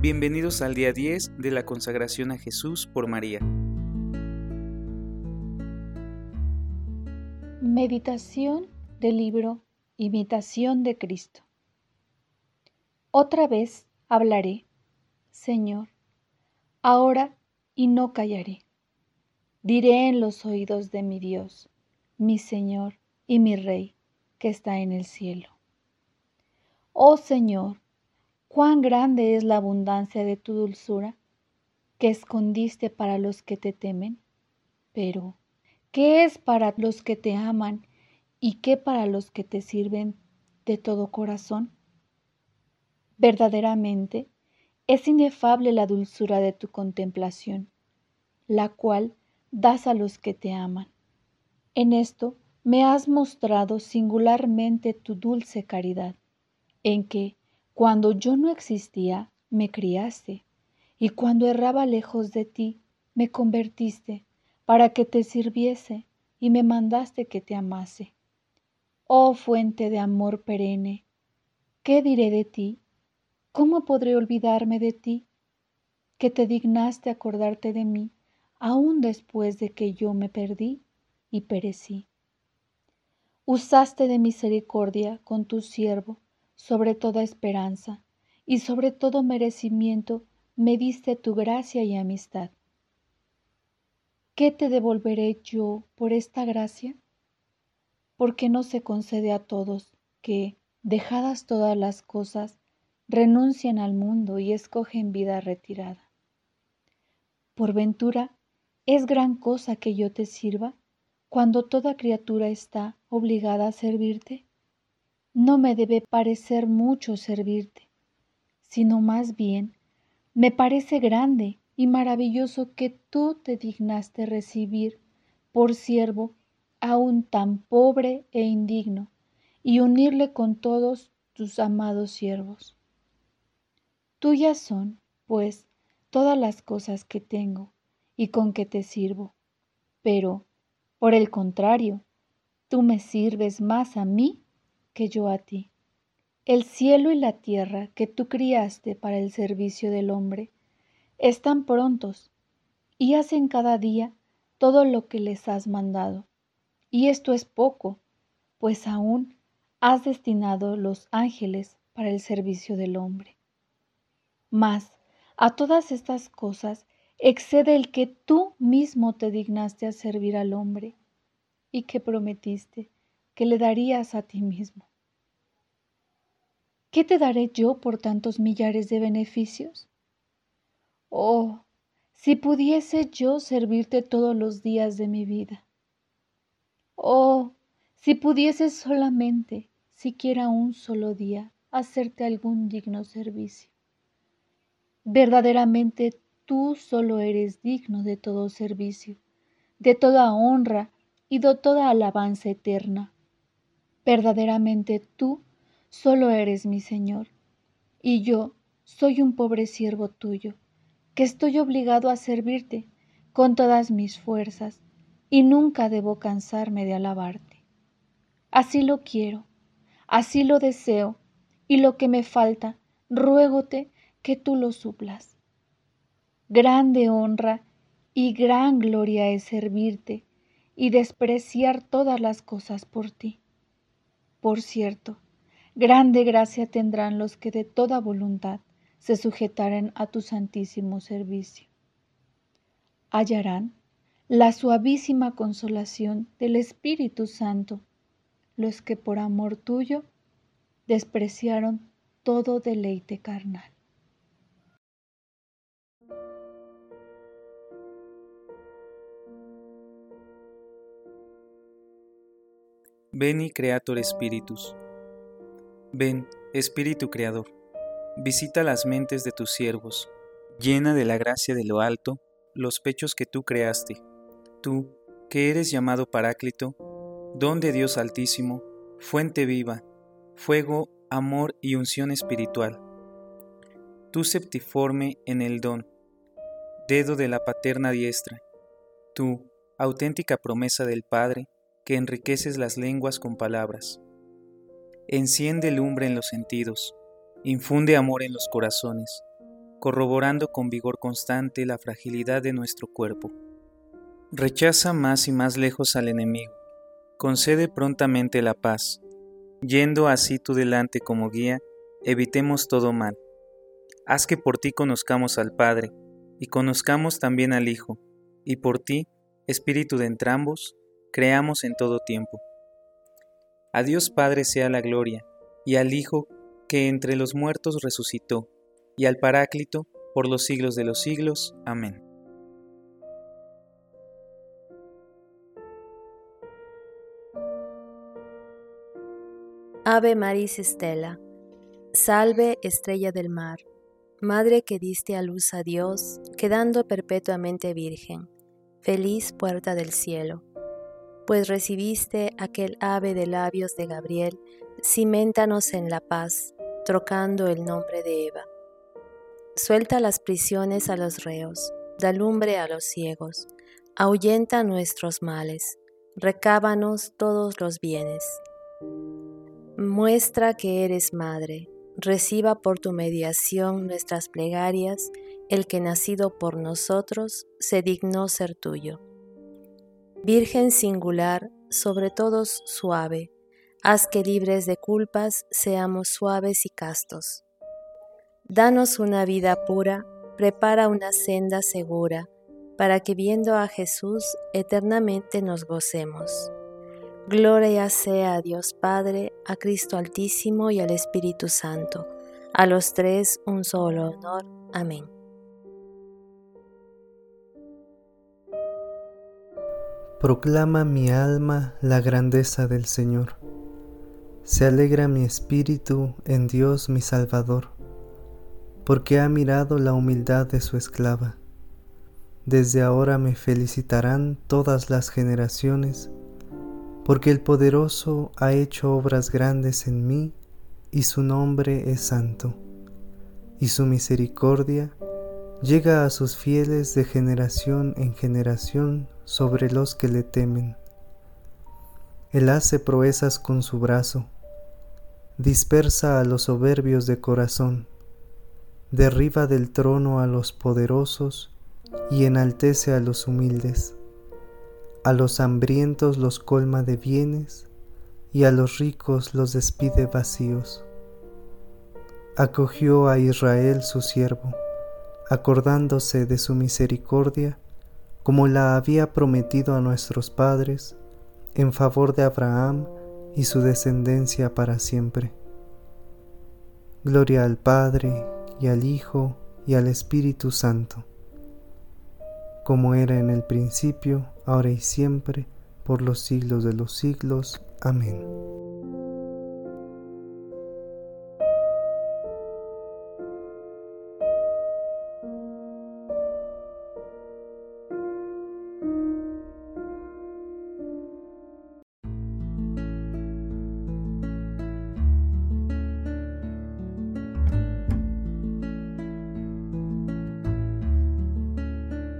Bienvenidos al día 10 de la consagración a Jesús por María. Meditación del libro Imitación de Cristo. Otra vez hablaré, Señor, ahora y no callaré. Diré en los oídos de mi Dios, mi Señor y mi Rey, que está en el cielo. Oh Señor, cuán grande es la abundancia de tu dulzura que escondiste para los que te temen. Pero, ¿qué es para los que te aman y qué para los que te sirven de todo corazón? Verdaderamente, es inefable la dulzura de tu contemplación, la cual das a los que te aman. En esto me has mostrado singularmente tu dulce caridad, en que, cuando yo no existía, me criaste, y cuando erraba lejos de ti, me convertiste para que te sirviese y me mandaste que te amase. Oh fuente de amor perenne, ¿qué diré de ti? ¿Cómo podré olvidarme de ti? Que te dignaste acordarte de mí, aún después de que yo me perdí y perecí. Usaste de misericordia con tu siervo, sobre toda esperanza y sobre todo merecimiento me diste tu gracia y amistad. ¿Qué te devolveré yo por esta gracia? Porque no se concede a todos que, dejadas todas las cosas, renuncian al mundo y escogen vida retirada. Por ventura, ¿es gran cosa que yo te sirva cuando toda criatura está obligada a servirte? No me debe parecer mucho servirte, sino más bien me parece grande y maravilloso que tú te dignaste recibir por siervo a un tan pobre e indigno y unirle con todos tus amados siervos. Tuyas son, pues, todas las cosas que tengo y con que te sirvo, pero, por el contrario, tú me sirves más a mí que yo a ti. El cielo y la tierra que tú criaste para el servicio del hombre están prontos y hacen cada día todo lo que les has mandado. Y esto es poco, pues aún has destinado los ángeles para el servicio del hombre. Mas a todas estas cosas excede el que tú mismo te dignaste a servir al hombre y que prometiste que le darías a ti mismo. ¿Qué te daré yo por tantos millares de beneficios? Oh, si pudiese yo servirte todos los días de mi vida. Oh, si pudiese solamente, siquiera un solo día, hacerte algún digno servicio. Verdaderamente tú solo eres digno de todo servicio, de toda honra y de toda alabanza eterna. Verdaderamente tú solo eres mi Señor, y yo soy un pobre siervo tuyo, que estoy obligado a servirte con todas mis fuerzas, y nunca debo cansarme de alabarte. Así lo quiero, así lo deseo, y lo que me falta, ruégote que tú lo suplas. Grande honra y gran gloria es servirte y despreciar todas las cosas por ti. Por cierto, Grande gracia tendrán los que de toda voluntad se sujetaren a tu santísimo servicio. Hallarán la suavísima consolación del Espíritu Santo los que por amor tuyo despreciaron todo deleite carnal. Veni Creator Spiritus Ven, Espíritu Creador, visita las mentes de tus siervos, llena de la gracia de lo alto los pechos que tú creaste, tú, que eres llamado Paráclito, don de Dios Altísimo, fuente viva, fuego, amor y unción espiritual. Tú septiforme en el don, dedo de la paterna diestra, tú, auténtica promesa del Padre, que enriqueces las lenguas con palabras enciende lumbre en los sentidos, infunde amor en los corazones, corroborando con vigor constante la fragilidad de nuestro cuerpo. Rechaza más y más lejos al enemigo, concede prontamente la paz, yendo así tú delante como guía, evitemos todo mal. Haz que por ti conozcamos al Padre, y conozcamos también al Hijo, y por ti, Espíritu de entrambos, creamos en todo tiempo. A Dios Padre sea la gloria, y al Hijo que entre los muertos resucitó, y al Paráclito por los siglos de los siglos. Amén. Ave Maris Estela, salve estrella del mar, madre que diste a luz a Dios, quedando perpetuamente virgen, feliz puerta del cielo, pues recibiste aquel ave de labios de Gabriel, ciméntanos en la paz, trocando el nombre de Eva. Suelta las prisiones a los reos, da lumbre a los ciegos, ahuyenta nuestros males, recábanos todos los bienes. Muestra que eres madre, reciba por tu mediación nuestras plegarias, el que nacido por nosotros se dignó ser tuyo. Virgen singular, sobre todos suave, haz que libres de culpas seamos suaves y castos Danos una vida pura, prepara una senda segura, para que viendo a Jesús eternamente nos gocemos. Gloria sea a Dios Padre, a Cristo Altísimo y al Espíritu Santo, a los tres un solo honor. Amén. Proclama mi alma la grandeza del Señor. Se alegra mi espíritu en Dios mi Salvador porque ha mirado la humildad de su esclava. Desde ahora me felicitarán todas las generaciones, porque el poderoso ha hecho obras grandes en mí y su nombre es santo, y su misericordia llega a sus fieles de generación en generación sobre los que le temen. Él hace proezas con su brazo, dispersa a los soberbios de corazón, derriba del trono a los poderosos y enaltece a los humildes. A los hambrientos los colma de bienes y a los ricos los despide vacíos. Acogió a Israel su siervo, acordándose de su misericordia, como la había prometido a nuestros padres, en favor de Abraham y su descendencia para siempre. Gloria al Padre, y al Hijo y al Espíritu Santo, como era en el principio, ahora y siempre, por los siglos de los siglos. Amén.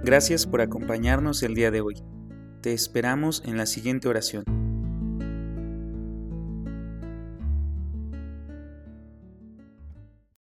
Gracias por acompañarnos el día de hoy. Te esperamos en la siguiente oración.